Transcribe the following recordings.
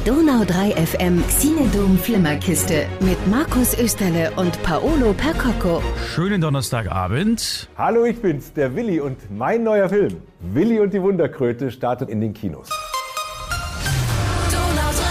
Die Donau 3 FM Xinedom Flimmerkiste mit Markus Österle und Paolo Percocco. Schönen Donnerstagabend. Hallo, ich bin's, der Willi und mein neuer Film Willi und die Wunderkröte startet in den Kinos. Donau 3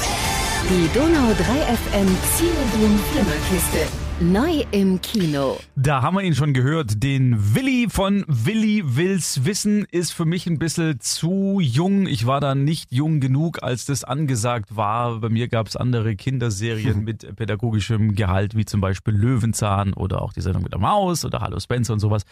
FM. Die Donau 3 FM Xinedom Flimmerkiste. Neu im Kino. Da haben wir ihn schon gehört. Den Willi von Willi Wills Wissen ist für mich ein bisschen zu jung. Ich war da nicht jung genug, als das angesagt war. Bei mir gab es andere Kinderserien mit pädagogischem Gehalt, wie zum Beispiel Löwenzahn oder auch die Sendung mit der Maus oder Hallo Spencer und sowas.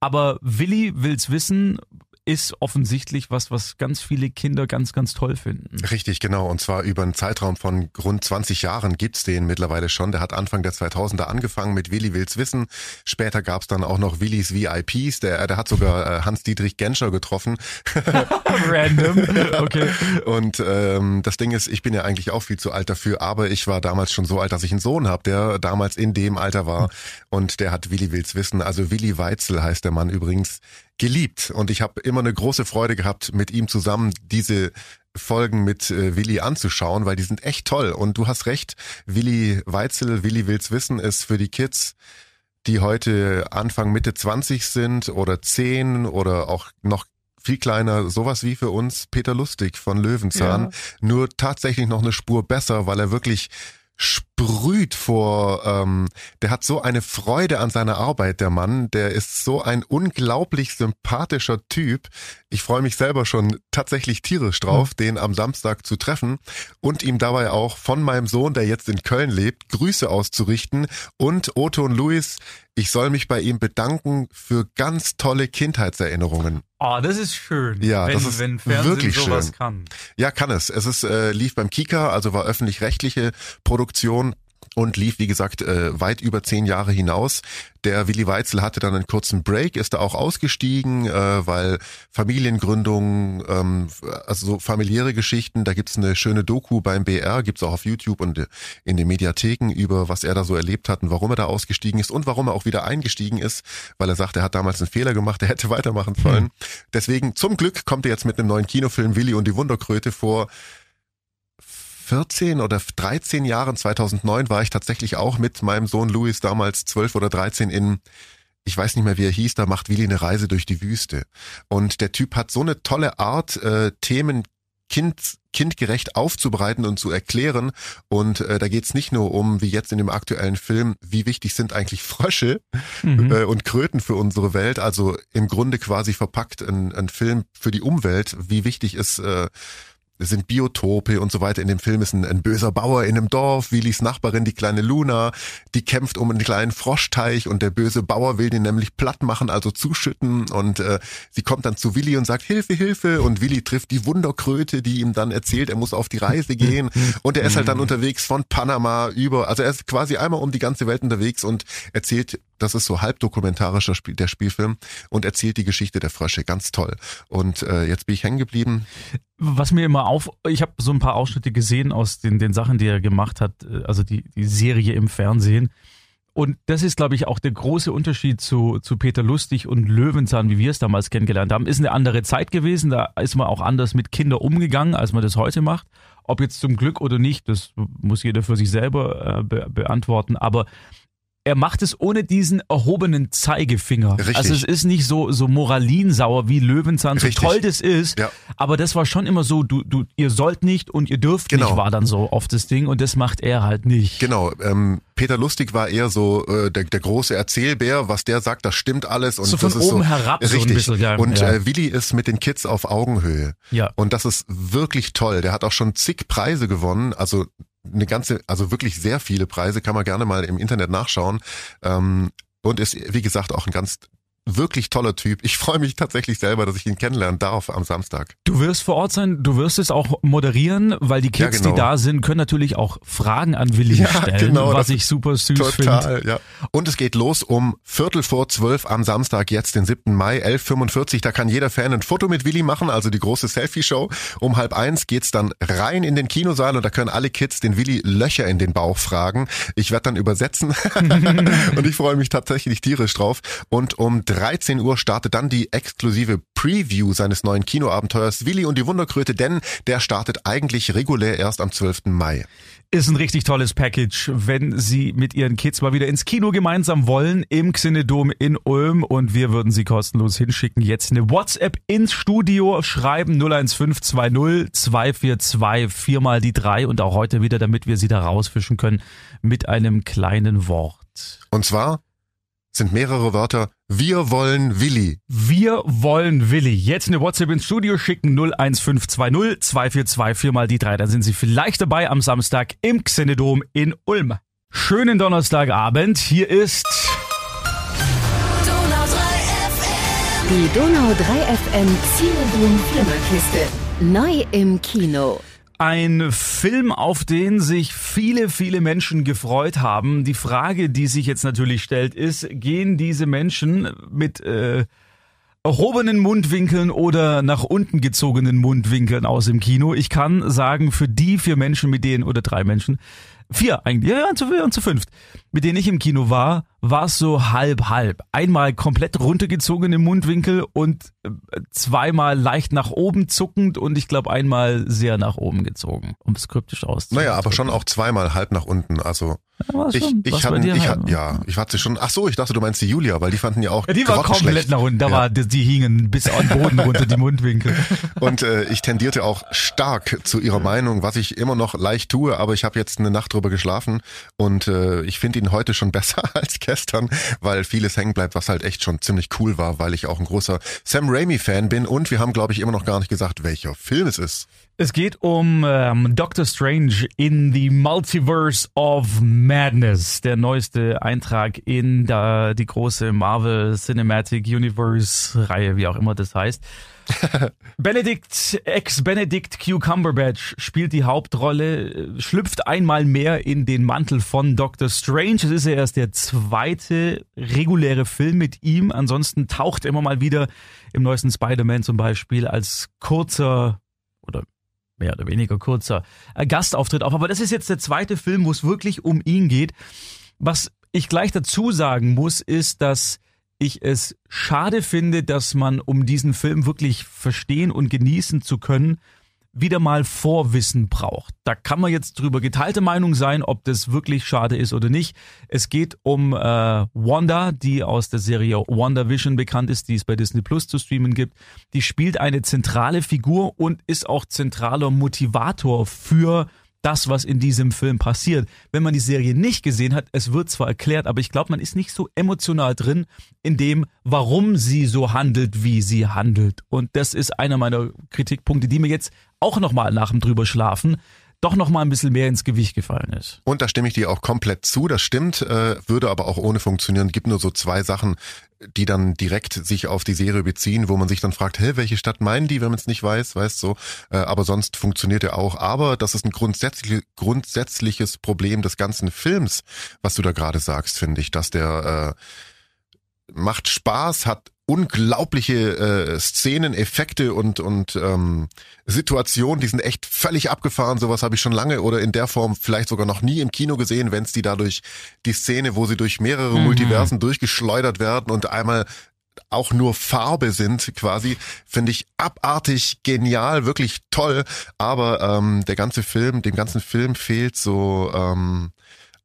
Aber Willi Wills Wissen ist offensichtlich was, was ganz viele Kinder ganz, ganz toll finden. Richtig, genau. Und zwar über einen Zeitraum von rund 20 Jahren gibt's den mittlerweile schon. Der hat Anfang der 2000er angefangen mit Willi Wills Wissen. Später gab's dann auch noch Willis VIPs. Der, der hat sogar äh, Hans-Dietrich Genscher getroffen. Random, okay. Und ähm, das Ding ist, ich bin ja eigentlich auch viel zu alt dafür, aber ich war damals schon so alt, dass ich einen Sohn habe, der damals in dem Alter war. Und der hat Willi Wills Wissen. Also Willi Weitzel heißt der Mann übrigens geliebt und ich habe immer eine große Freude gehabt, mit ihm zusammen diese Folgen mit äh, Willi anzuschauen, weil die sind echt toll. Und du hast recht, Willi Weitzel, Willi will's wissen, ist für die Kids, die heute Anfang Mitte 20 sind oder 10 oder auch noch viel kleiner, sowas wie für uns Peter Lustig von Löwenzahn, Ja. nur tatsächlich noch eine Spur besser, weil er wirklich sprüht vor, ähm, der hat so eine Freude an seiner Arbeit, der Mann, der ist so ein unglaublich sympathischer Typ. Ich freue mich selber schon tatsächlich tierisch drauf, den am Samstag zu treffen und ihm dabei auch von meinem Sohn, der jetzt in Köln lebt, Grüße auszurichten und Otto und Luis, ich soll mich bei ihm bedanken für ganz tolle Kindheitserinnerungen. Oh, das ist schön. Ja, wenn, das ist wenn Fernsehen wirklich sowas schön. kann. Ja, kann es. Es ist äh, lief beim Kika, also war öffentlich-rechtliche Produktion und lief, wie gesagt, äh, weit über zehn Jahre hinaus. Der Willi Weitzel hatte dann einen kurzen Break, ist da auch ausgestiegen, äh, weil Familiengründung, ähm, also so familiäre Geschichten, da gibt's eine schöne Doku beim BR, gibt's auch auf YouTube und äh, in den Mediatheken über, was er da so erlebt hat und warum er da ausgestiegen ist und warum er auch wieder eingestiegen ist, weil er sagt, er hat damals einen Fehler gemacht, er hätte weitermachen sollen. Deswegen, zum Glück kommt er jetzt mit einem neuen Kinofilm Willi und die Wunderkröte vor 14 oder 13 Jahren, 2009, war ich tatsächlich auch mit meinem Sohn Louis damals 12 oder 13 in, ich weiß nicht mehr, wie er hieß, da macht Willi eine Reise durch die Wüste. Und der Typ hat so eine tolle Art, äh, Themen kind, kindgerecht aufzubereiten und zu erklären. Und äh, da geht's nicht nur um, wie jetzt in dem aktuellen Film, wie wichtig sind eigentlich Frösche Mhm. äh, und Kröten für unsere Welt. Also im Grunde quasi verpackt ein, ein Film für die Umwelt, wie wichtig ist äh, sind Biotope und so weiter. In dem Film ist ein, ein böser Bauer in einem Dorf, Willis Nachbarin, die kleine Luna, die kämpft um einen kleinen Froschteich und der böse Bauer will den nämlich platt machen, also zuschütten. Und äh, sie kommt dann zu Willi und sagt Hilfe, Hilfe. Und Willi trifft die Wunderkröte, die ihm dann erzählt, er muss auf die Reise gehen. Und er ist halt dann unterwegs von Panama über, also er ist quasi einmal um die ganze Welt unterwegs und erzählt, das ist so halb dokumentarischer Spiel, der Spielfilm und erzählt die Geschichte der Frösche, ganz toll. Und äh, jetzt bin ich hängen geblieben. Was mir immer auf, ich habe so ein paar Ausschnitte gesehen aus den, den Sachen, die er gemacht hat, äh, also die, die Serie im Fernsehen. Und das ist, glaube ich, auch der große Unterschied zu, zu Peter Lustig und Löwenzahn, wie wir es damals kennengelernt haben. Ist eine andere Zeit gewesen, da ist man auch anders mit Kindern umgegangen, als man das heute macht. Ob jetzt zum Glück oder nicht, das muss jeder für sich selber äh, be beantworten. Aber er macht es ohne diesen erhobenen Zeigefinger. Richtig. Also es ist nicht so, so moralinsauer wie Löwenzahn, so Richtig. toll das ist. Ja. Aber das war schon immer so, du, du, ihr sollt nicht und ihr dürft Genau. nicht, war dann so oft das Ding und das macht er halt nicht. Genau, ähm, Peter Lustig war eher so äh, der, der große Erzählbär, was der sagt, das stimmt alles. Und So von das ist oben so, herab so ein richtig. bisschen, ja, und ja. Äh, Willi ist mit den Kids auf Augenhöhe. Ja. Und das ist wirklich toll. Der hat auch schon zig Preise gewonnen, also eine ganze, also wirklich sehr viele Preise, kann man gerne mal im Internet nachschauen. Ähm, und ist, wie gesagt, auch ein ganz wirklich toller Typ. Ich freue mich tatsächlich selber, dass ich ihn kennenlernen darf am Samstag. Du wirst vor Ort sein, du wirst es auch moderieren, weil die Kids, Ja, genau. die da sind, können natürlich auch Fragen an Willi Ja, stellen, genau, was ich super süß finde. Ja. Und es geht los um Viertel vor zwölf am Samstag, jetzt den 7. Mai, 11.45 Da kann jeder Fan ein Foto mit Willi machen, also die große Selfie-Show. Um halb eins geht's dann rein in den Kinosaal und da können alle Kids den Willi Löcher in den Bauch fragen. Ich werde dann übersetzen und ich freue mich tatsächlich tierisch drauf. Und um 13 Uhr startet dann die exklusive Preview seines neuen Kinoabenteuers Willi und die Wunderkröte, denn der startet eigentlich regulär erst am 12. Mai. Ist ein richtig tolles Package, wenn Sie mit Ihren Kids mal wieder ins Kino gemeinsam wollen, im Xenedom in Ulm und wir würden Sie kostenlos hinschicken. Jetzt eine WhatsApp ins Studio, schreiben 01520 242 viermal die drei und auch heute wieder, damit wir Sie da rausfischen können mit einem kleinen Wort. Und zwar sind mehrere Wörter. Wir wollen Willi. Wir wollen Willi. Jetzt eine WhatsApp ins Studio schicken 01520 242 viermal die drei. Dann sind Sie vielleicht dabei am Samstag im Xenedom in Ulm. Schönen Donnerstagabend. Hier ist Donau 3 FM. Die Donau 3 FM Zielboom Flimmerkiste. Neu im Kino. Ein Film, auf den sich viele, viele Menschen gefreut haben. Die Frage, die sich jetzt natürlich stellt, ist, gehen diese Menschen mit äh, erhobenen Mundwinkeln oder nach unten gezogenen Mundwinkeln aus dem Kino? Ich kann sagen, für die vier Menschen, mit denen, oder drei Menschen, vier eigentlich, ja, zu, ja, zu fünft, mit denen ich im Kino war, war es so halb halb. Einmal komplett runtergezogen im Mundwinkel und äh, zweimal leicht nach oben zuckend und ich glaube einmal sehr nach oben gezogen, um es kryptisch auszudrücken. Naja, aber schon auch zweimal halb nach unten. Also Ja, ich, schon. ich hatte, ich hatte, ne? ja, ich hatte schon. Ach so, ich dachte, du meinst die Julia, weil die fanden ja auch Ja, die war komplett nach unten, da Ja. war, die, die hingen bis an den Boden runter, die Mundwinkel. Und äh, ich tendierte auch stark zu ihrer Meinung, was ich immer noch leicht tue, aber ich habe jetzt eine Nacht drüber geschlafen und äh, ich finde ihn heute schon besser als gestern, weil vieles hängen bleibt, was halt echt schon ziemlich cool war, weil ich auch ein großer Sam Raimi-Fan bin und wir haben, glaube ich, immer noch gar nicht gesagt, welcher Film es ist. Es geht um ähm, Doctor Strange in the Multiverse of Madness, der neueste Eintrag in da, die große Marvel Cinematic Universe Reihe, wie auch immer das heißt. Benedict, ex-Benedict Cucumberbatch spielt die Hauptrolle, äh, schlüpft einmal mehr in den Mantel von Doctor Strange. Es ist ja erst der zweite reguläre Film mit ihm. Ansonsten taucht er immer mal wieder im neuesten Spider-Man zum Beispiel als kurzer oder mehr oder weniger kurzer äh, Gastauftritt auf. Aber das ist jetzt der zweite Film, wo es wirklich um ihn geht. Was ich gleich dazu sagen muss, ist, dass ich es schade finde, dass man, um diesen Film wirklich verstehen und genießen zu können, wieder mal Vorwissen braucht. Da kann man jetzt drüber geteilte Meinung sein, ob das wirklich schade ist oder nicht. Es geht um äh, Wanda, die aus der Serie WandaVision bekannt ist, die es bei Disney Plus zu streamen gibt. Die spielt eine zentrale Figur und ist auch zentraler Motivator für das, was in diesem Film passiert. Wenn man die Serie nicht gesehen hat, es wird zwar erklärt, aber ich glaube, man ist nicht so emotional drin in dem, warum sie so handelt, wie sie handelt. Und das ist einer meiner Kritikpunkte, die mir jetzt auch nochmal nach dem drüber schlafen doch nochmal ein bisschen mehr ins Gewicht gefallen ist. Und da stimme ich dir auch komplett zu, das stimmt, äh, würde aber auch ohne funktionieren. Gibt nur so zwei Sachen, die dann direkt sich auf die Serie beziehen, wo man sich dann fragt, hä, welche Stadt meinen die, wenn man es nicht weiß, weißt so. Äh, aber sonst funktioniert er auch. Aber das ist ein grundsätzlich, grundsätzliches Problem des ganzen Films, was du da gerade sagst, finde ich, dass der äh, macht Spaß, hat unglaubliche äh, Szenen, Effekte und und ähm, Situationen, die sind echt völlig abgefahren. Sowas habe ich schon lange oder in der Form vielleicht sogar noch nie im Kino gesehen, wenn es die dadurch die Szene, wo sie durch mehrere Mhm. Multiversen durchgeschleudert werden und einmal auch nur Farbe sind, quasi, finde ich abartig genial, wirklich toll. Aber ähm, der ganze Film, dem ganzen Film fehlt so ähm,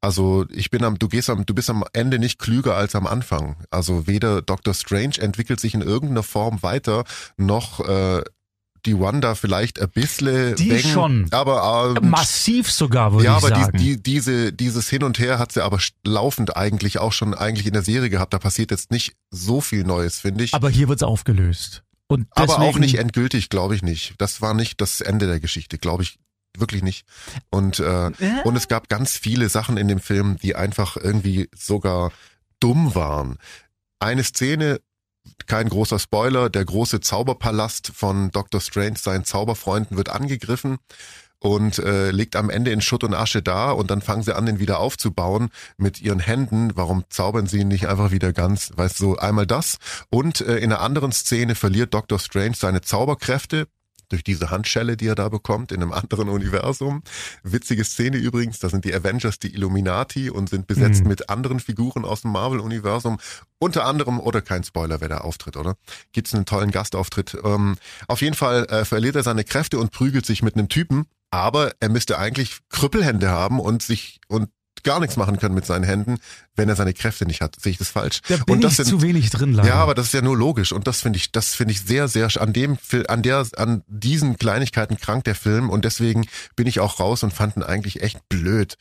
also ich bin am, du gehst am, du bist am Ende nicht klüger als am Anfang. Also weder Doctor Strange entwickelt sich in irgendeiner Form weiter, noch äh, die Wanda vielleicht ein bisschen. Die wegen, schon. Aber ähm, Massiv sogar, würde ja, ich aber sagen. die, die, diese, dieses Hin und Her hat sie aber laufend eigentlich auch schon eigentlich in der Serie gehabt. Da passiert jetzt nicht so viel Neues, finde ich. aber hier wird's aufgelöst. Und Aber auch deswegen- nicht endgültig, glaube ich nicht. Das war nicht das Ende der Geschichte, glaube ich wirklich nicht. Und äh, und es gab ganz viele Sachen in dem Film, die einfach irgendwie sogar dumm waren. Eine Szene, kein großer Spoiler, der große Zauberpalast von Dr. Strange, seinen Zauberfreunden, wird angegriffen und äh, liegt am Ende in Schutt und Asche da und dann fangen sie an, den wieder aufzubauen mit ihren Händen. Warum zaubern sie ihn nicht einfach wieder ganz? Weißt du, so einmal das. Und äh, in einer anderen Szene verliert Dr. Strange seine Zauberkräfte, durch diese Handschelle, die er da bekommt in einem anderen Universum. Witzige Szene übrigens, da sind die Avengers die Illuminati und sind besetzt mhm. mit anderen Figuren aus dem Marvel-Universum. Unter anderem, oder kein Spoiler, wer da auftritt, oder? Gibt's einen tollen Gastauftritt. Ähm, auf jeden Fall äh, verliert er seine Kräfte und prügelt sich mit einem Typen, aber er müsste eigentlich Krüppelhände haben und sich und gar nichts machen können mit seinen Händen, wenn er seine Kräfte nicht hat. Sehe ich das falsch? Da bin und das ich sind, zu wenig drin. Leider. Ja, aber das ist ja nur logisch und das finde ich, das finde ich sehr, sehr an dem, an der, an diesen Kleinigkeiten krank der Film und deswegen bin ich auch raus und fand ihn eigentlich echt blöd.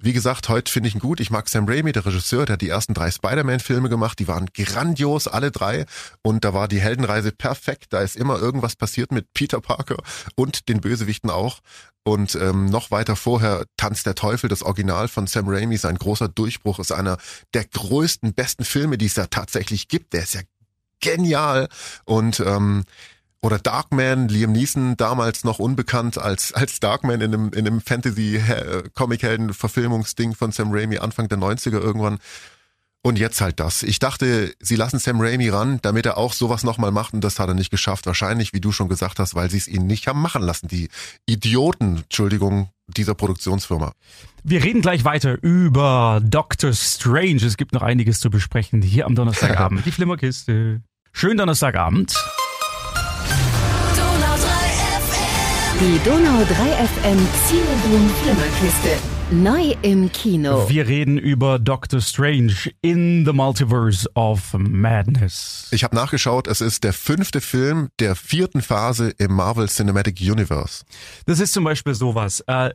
Wie gesagt, heute finde ich ihn gut. Ich mag Sam Raimi, der Regisseur, der hat die ersten drei Spider-Man-Filme gemacht. Die waren grandios, alle drei. Und da war die Heldenreise perfekt. Da ist immer irgendwas passiert mit Peter Parker und den Bösewichten auch. Und ähm, noch weiter vorher Tanz der Teufel, das Original von Sam Raimi, sein großer Durchbruch, ist einer der größten, besten Filme, die es da tatsächlich gibt. Der ist ja genial. Und ähm, oder Darkman, Liam Neeson damals noch unbekannt als als Darkman in einem in einem Fantasy Comic Helden Verfilmungsding von Sam Raimi Anfang der 90er irgendwann. Und jetzt halt das. Ich dachte, sie lassen Sam Raimi ran, damit er auch sowas nochmal macht und das hat er nicht geschafft. Wahrscheinlich, wie du schon gesagt hast, weil sie es ihn nicht haben machen lassen. Die Idioten, Entschuldigung, dieser Produktionsfirma. Wir reden gleich weiter über Doctor Strange. Es gibt noch einiges zu besprechen hier am Donnerstagabend. Die Flimmerkiste. Schönen Donnerstagabend. Die Donau 3 FM Zielboom Flimmerkiste. Neu im Kino. Wir reden über Doctor Strange in the Multiverse of Madness. Ich habe nachgeschaut, es ist der fünfte Film der vierten Phase im Marvel Cinematic Universe. Das ist zum Beispiel sowas. Äh,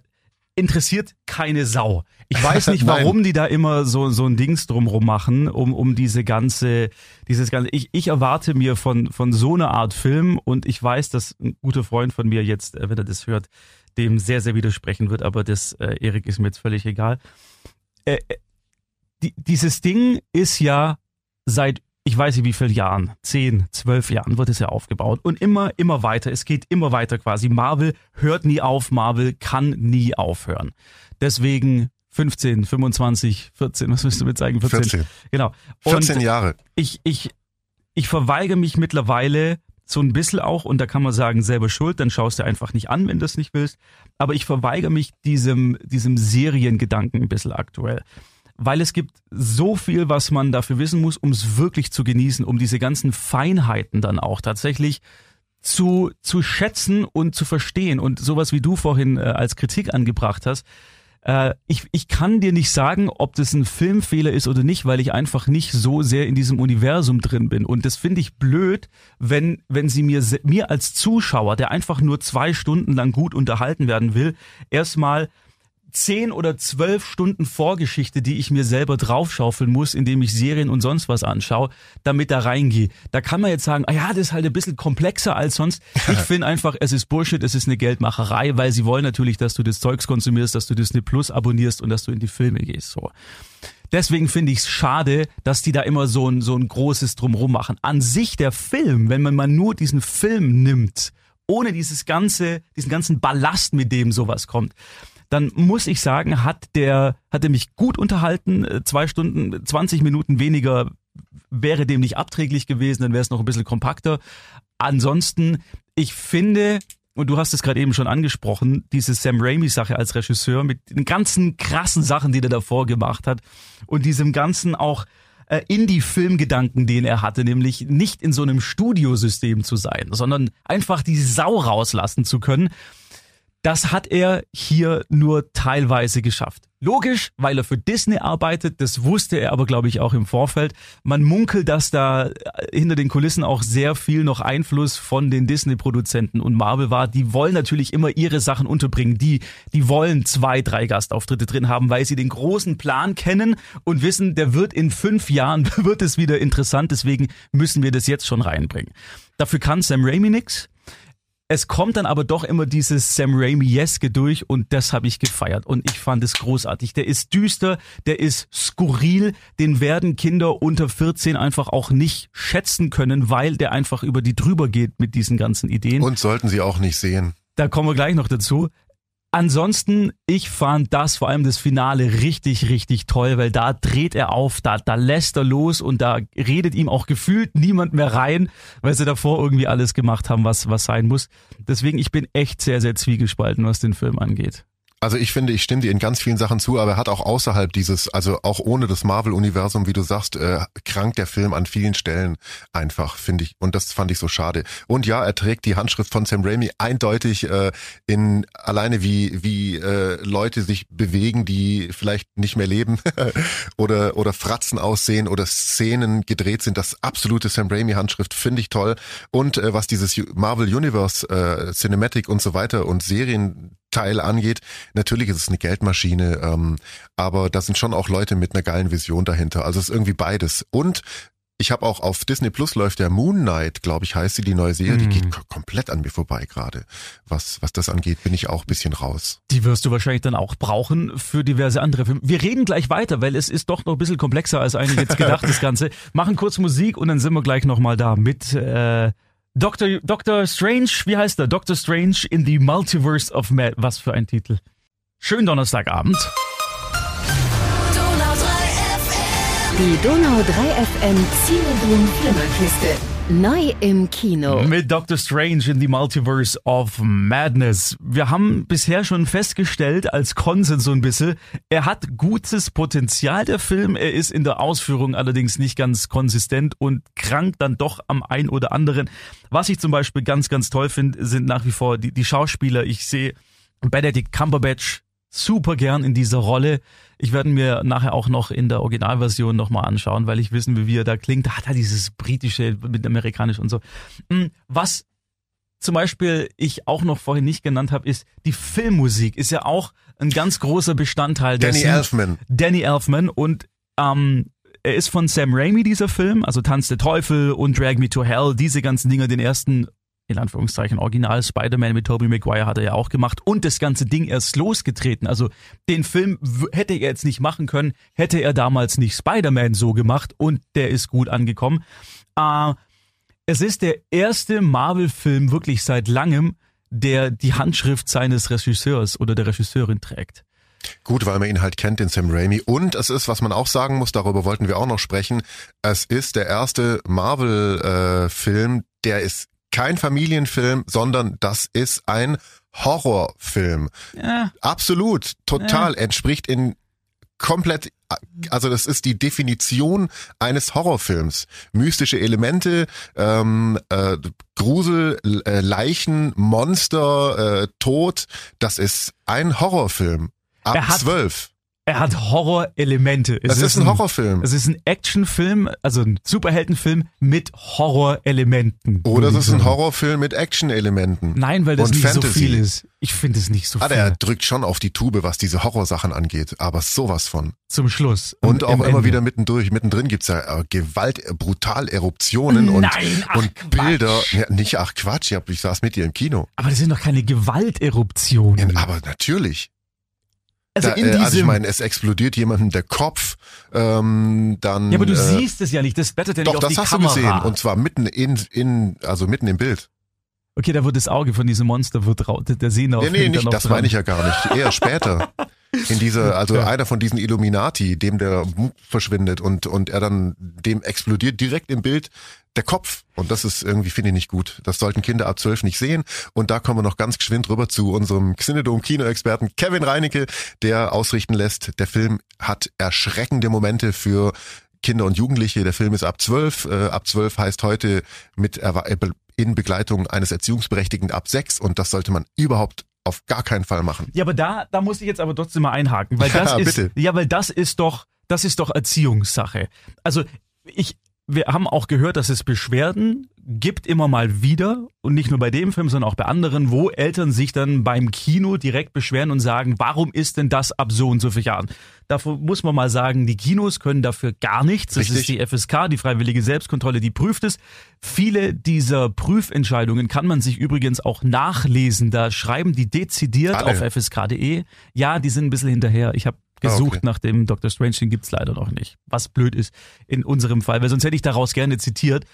interessiert keine Sau. Ich weiß nicht, warum die da immer so so ein Dings drumrum machen, um um diese ganze dieses ganze ich ich erwarte mir von von so einer Art Film und ich weiß, dass ein guter Freund von mir jetzt, äh, wenn er das hört, dem sehr sehr widersprechen wird, aber das äh, Erik ist mir jetzt völlig egal. Äh, äh die, dieses Ding ist ja seit ich weiß nicht wie viel Jahren, zehn, zwölf Jahren wird es ja aufgebaut und immer, immer weiter. Es geht immer weiter quasi. Marvel hört nie auf, Marvel kann nie aufhören. Deswegen 15, 25, 14, was müsst du mit sagen? 14. 14. Genau. Und 14 Jahre. Ich, ich, ich verweigere mich mittlerweile so ein bisschen auch, und da kann man sagen, selber schuld, dann schaust du einfach nicht an, wenn du es nicht willst. Aber ich verweigere mich diesem, diesem Seriengedanken ein bisschen aktuell weil es gibt so viel, was man dafür wissen muss, um es wirklich zu genießen, um diese ganzen Feinheiten dann auch tatsächlich zu, zu schätzen und zu verstehen. Und sowas wie du vorhin äh, als Kritik angebracht hast, äh, ich, ich kann dir nicht sagen, ob das ein Filmfehler ist oder nicht, weil ich einfach nicht so sehr in diesem Universum drin bin. Und das finde ich blöd, wenn, wenn sie mir, mir als Zuschauer, der einfach nur zwei Stunden lang gut unterhalten werden will, erstmal zehn oder zwölf Stunden Vorgeschichte, die ich mir selber draufschaufeln muss, indem ich Serien und sonst was anschaue, damit da reingehe. Da kann man jetzt sagen, ah ja, das ist halt ein bisschen komplexer als sonst. Ich finde einfach, es ist Bullshit, es ist eine Geldmacherei, weil sie wollen natürlich, dass du das Zeugs konsumierst, dass du Disney Plus abonnierst und dass du in die Filme gehst. So. Deswegen finde ich es schade, dass die da immer so ein, so ein großes Drumrum machen. An sich der Film, wenn man mal nur diesen Film nimmt, ohne dieses ganze, diesen ganzen Ballast, mit dem sowas kommt, dann muss ich sagen, hat der, hat er mich gut unterhalten. Äh, zwei Stunden, 20 Minuten weniger wäre dem nicht abträglich gewesen, dann wäre es noch ein bisschen kompakter. Ansonsten, ich finde, und du hast es gerade eben schon angesprochen, diese Sam Raimi-Sache als Regisseur mit den ganzen krassen Sachen, die er davor gemacht hat und diesem ganzen auch äh, Indie-Filmgedanken, den er hatte, nämlich nicht in so einem Studiosystem zu sein, sondern einfach die Sau rauslassen zu können. Das hat er hier nur teilweise geschafft. Logisch, weil er für Disney arbeitet, das wusste er aber, glaube ich, auch im Vorfeld. Man munkelt, dass da äh, hinter den Kulissen auch sehr viel noch Einfluss von den Disney-Produzenten und Marvel war. Die wollen natürlich immer ihre Sachen unterbringen. Die, die wollen zwei, drei Gastauftritte drin haben, weil sie den großen Plan kennen und wissen, der wird in fünf Jahren, wird es wieder interessant. Deswegen müssen wir das jetzt schon reinbringen. Dafür kann Sam Raimi nix. Es kommt dann aber doch immer dieses Sam Raimi-eske durch und das habe ich gefeiert und ich fand es großartig. Der ist düster, der ist skurril, den werden Kinder unter 14 einfach auch nicht schätzen können, weil der einfach über die drüber geht mit diesen ganzen Ideen. Und sollten sie auch nicht sehen. Da kommen wir gleich noch dazu. Ansonsten, ich fand das, vor allem das Finale, richtig, richtig toll, weil da dreht er auf, da, da lässt er los und da redet ihm auch gefühlt niemand mehr rein, weil sie davor irgendwie alles gemacht haben, was, was sein muss. Deswegen, ich bin echt sehr, sehr zwiegespalten, was den Film angeht. Also ich finde, ich stimme dir in ganz vielen Sachen zu, aber er hat auch außerhalb dieses, also auch ohne das Marvel-Universum, wie du sagst, äh, krankt der Film an vielen Stellen einfach, finde ich. Und das fand ich so schade. Und ja, er trägt die Handschrift von Sam Raimi eindeutig äh, in alleine wie wie äh, Leute sich bewegen, die vielleicht nicht mehr leben oder oder Fratzen aussehen oder Szenen gedreht sind. Das absolute Sam Raimi Handschrift finde ich toll. Und äh, was dieses Marvel Universe äh, Cinematic und so weiter und Serien Teil angeht. Natürlich ist es eine Geldmaschine, ähm, aber da sind schon auch Leute mit einer geilen Vision dahinter. Also es ist irgendwie beides. Und ich habe auch auf Disney Plus läuft der Moon Knight, glaube ich, heißt sie, die neue Serie. Die geht Mhm. komplett an mir vorbei gerade. Was, was das angeht, bin ich auch ein bisschen raus. Die wirst du wahrscheinlich dann auch brauchen für diverse andere Filme. Wir reden gleich weiter, weil es ist doch noch ein bisschen komplexer als eigentlich jetzt gedacht, das Ganze. Machen kurz Musik und dann sind wir gleich nochmal da mit äh, Dr. Dr. Strange, wie heißt er? Dr. Strange in the Multiverse of Mad. Was für ein Titel. Schönen Donnerstagabend. Donau 3 FM. Die Donau 3 FM Zielboom Flimmerkiste. Neu im Kino. Mit Dr. Strange in the Multiverse of Madness. Wir haben bisher schon festgestellt, als Konsens so ein bisschen, er hat gutes Potenzial, der Film. Er ist in der Ausführung allerdings nicht ganz konsistent und krankt dann doch am ein oder anderen. Was ich zum Beispiel ganz, ganz toll finde, sind nach wie vor die, die Schauspieler. Ich sehe Benedict Cumberbatch super gern in dieser Rolle. Ich werde mir nachher auch noch in der Originalversion nochmal anschauen, weil ich wissen will, wie er da klingt. Da hat er dieses britische mit amerikanisch und so. Mm, Was zum Beispiel ich auch noch vorhin nicht genannt habe, ist die Filmmusik. Ist ja auch ein ganz großer Bestandteil Danny dessen. Elfman. Danny Elfman und ähm, er ist von Sam Raimi, dieser Film, also Tanz der Teufel und Drag Me to Hell, diese ganzen Dinger, den ersten, in Anführungszeichen, Original Spider-Man mit Tobey Maguire hat er ja auch gemacht und das ganze Ding erst losgetreten. Also den Film hätte er jetzt nicht machen können, hätte er damals nicht Spider-Man so gemacht und der ist gut angekommen. Äh, es ist der erste Marvel-Film wirklich seit langem, der die Handschrift seines Regisseurs oder der Regisseurin trägt. Gut, weil man ihn halt kennt, den Sam Raimi. Und es ist, was man auch sagen muss, darüber wollten wir auch noch sprechen, es ist der erste Marvel-Film, der ist kein Familienfilm, sondern das ist ein Horrorfilm. Ja, Absolut, total, entspricht in komplett, also das ist die Definition eines Horrorfilms. Mystische Elemente, ähm, äh, Grusel, äh, Leichen, Monster, äh, Tod, das ist ein Horrorfilm. Ab zwölf. Er hat Horrorelemente. Es Das ist ein Horrorfilm. Es ist ein Actionfilm, also ein Superheldenfilm mit Horrorelementen. Oder es würde ist ein. Horrorfilm mit Action-Elementen. Nein, weil das Und nicht Fantasy. so viel ist. Ich finde es nicht so Ah, viel. der drückt schon auf die Tube, was diese Horrorsachen angeht, aber sowas von. Zum Schluss. Und Am- auch immer Ende. wieder mittendurch, mittendrin gibt's ja äh, Gewalt, äh, brutal Eruptionen und, Nein, ach, und Quatsch. Bilder. Ja, nicht, ach Quatsch, ich, hab, ich saß mit dir im Kino. Aber das sind doch keine Gewalteruptionen. In, aber natürlich. Also Da, in äh, diesem. also ich meine, es explodiert jemandem der Kopf, ähm, dann. ja, aber du äh, siehst es ja nicht. Das blättert ja Doch, nicht auf das die hast Kamera. du gesehen. Und zwar mitten in, in, also mitten im Bild. okay, da wird das Auge von diesem Monster wird der Sehner Nee, nee, nicht, das meine ich ja gar nicht. Eher später. In dieser, also Ja. einer von diesen Illuminati, dem der verschwindet und, und er dann, dem explodiert direkt im Bild der Kopf. Und das ist irgendwie, finde ich nicht gut. Das sollten Kinder ab zwölf nicht sehen. Und da kommen wir noch ganz geschwind rüber zu unserem Xinedom-Kinoexperten Kevin Reinecke, der ausrichten lässt, der Film hat erschreckende Momente für Kinder und Jugendliche. Der Film ist ab zwölf. Äh, ab zwölf heißt heute mit Erwa- in Begleitung eines Erziehungsberechtigten ab sechs. Und das sollte man überhaupt auf gar keinen Fall machen. Ja, aber da, da muss ich jetzt aber trotzdem mal einhaken, weil das Ja, ist, bitte. ja, weil das ist doch, das ist doch Erziehungssache. Also ich, wir haben auch gehört, dass es Beschwerden gibt immer mal wieder und nicht nur bei dem Film, sondern auch bei anderen, wo Eltern sich dann beim Kino direkt beschweren und sagen, warum ist denn das ab so und so vielen Jahren? Dafür muss man mal sagen, die Kinos können dafür gar nichts. Das Richtig. ist die FSK, die Freiwillige Selbstkontrolle, die prüft es. Viele dieser Prüfentscheidungen kann man sich übrigens auch nachlesen. Da schreiben die dezidiert Alle. auf fsk.de. Ja, die sind ein bisschen hinterher. Ich habe gesucht Ah, okay. nach dem Dr. Strange, den gibt's leider noch nicht. Was blöd ist in unserem Fall, weil sonst hätte ich daraus gerne zitiert.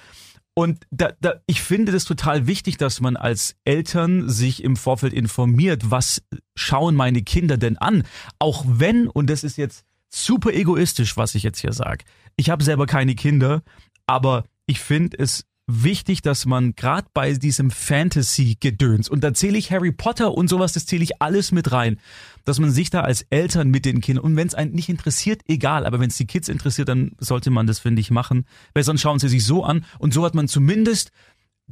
Und da, da, ich finde das total wichtig, dass man als Eltern sich im Vorfeld informiert, was schauen meine Kinder denn an? Auch wenn, und das ist jetzt super egoistisch, was ich jetzt hier sage, ich habe selber keine Kinder, aber ich finde es wichtig, dass man gerade bei diesem Fantasy-Gedöns, und da zähle ich Harry Potter und sowas, das zähle ich alles mit rein, dass man sich da als Eltern mit den Kindern, und wenn es einen nicht interessiert, egal, aber wenn es die Kids interessiert, dann sollte man das, finde ich, machen, weil sonst schauen sie sich so an und so hat man zumindest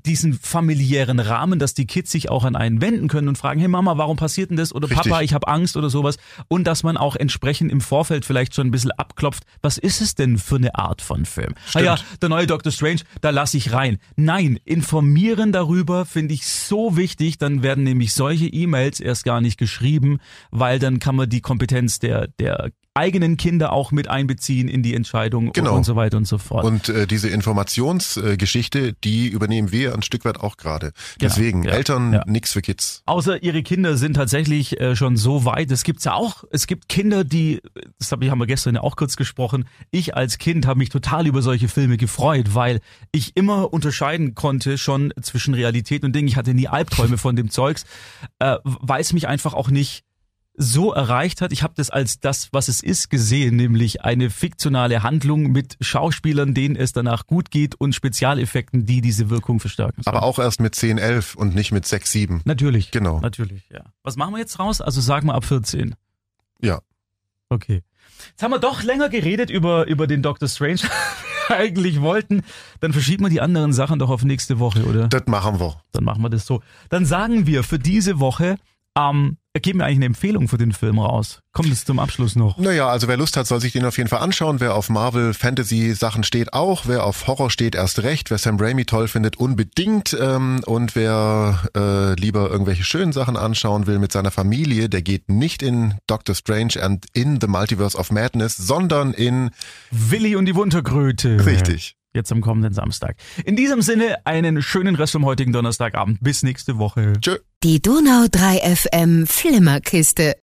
diesen familiären Rahmen, dass die Kids sich auch an einen wenden können und fragen, hey Mama, warum passiert denn das? Oder Richtig. Papa, ich habe Angst oder sowas. Und dass man auch entsprechend im Vorfeld vielleicht schon ein bisschen abklopft, was ist es denn für eine Art von Film? Ah ja, der neue Doctor Strange, da lasse ich rein. Nein, informieren darüber finde ich so wichtig, dann werden nämlich solche E-Mails erst gar nicht geschrieben, weil dann kann man die Kompetenz der, der eigenen Kinder auch mit einbeziehen in die Entscheidung Genau. und so weiter und so fort. Und äh, diese Informationsgeschichte, die übernehmen wir ein Stück weit auch gerade. Deswegen, Genau. ja, Eltern, ja. nix für Kids. Außer ihre Kinder sind tatsächlich äh, schon so weit. Es gibt's ja auch. Es gibt Kinder, die, das hab ich, haben wir gestern ja auch kurz gesprochen. Ich als Kind habe mich total über solche Filme gefreut, weil ich immer unterscheiden konnte schon zwischen Realität und Ding. Ich hatte nie Albträume von dem Zeugs, äh, weil es mich einfach auch nicht so erreicht hat. Ich habe das als das, was es ist, gesehen, nämlich eine fiktionale Handlung mit Schauspielern, denen es danach gut geht und Spezialeffekten, die diese Wirkung verstärken. sollen. Aber auch erst mit 10, 11 und nicht mit 6, 7. Natürlich. Genau. Natürlich, ja. Was machen wir jetzt raus? Also sagen wir ab 14. Ja. Okay. Jetzt haben wir doch länger geredet über, über den Doctor Strange, als wir eigentlich wollten. Dann verschieben wir die anderen Sachen doch auf nächste Woche, oder? Das machen wir. Dann machen wir das so. Dann sagen wir für diese Woche, ähm, geben wir eigentlich eine Empfehlung für den Film raus. Kommt es zum Abschluss noch? Naja, also wer Lust hat, soll sich den auf jeden Fall anschauen. Wer auf Marvel Fantasy Sachen steht, auch. Wer auf Horror steht, erst recht. Wer Sam Raimi toll findet, unbedingt. Ähm, und wer äh, lieber irgendwelche schönen Sachen anschauen will mit seiner Familie, der geht nicht in Doctor Strange and in the Multiverse of Madness, sondern in Willi und die Wunderkröte. richtig. Jetzt am kommenden Samstag. In diesem Sinne einen schönen Rest vom heutigen Donnerstagabend. Bis nächste Woche. Tschö. Die Donau 3 FM Flimmerkiste.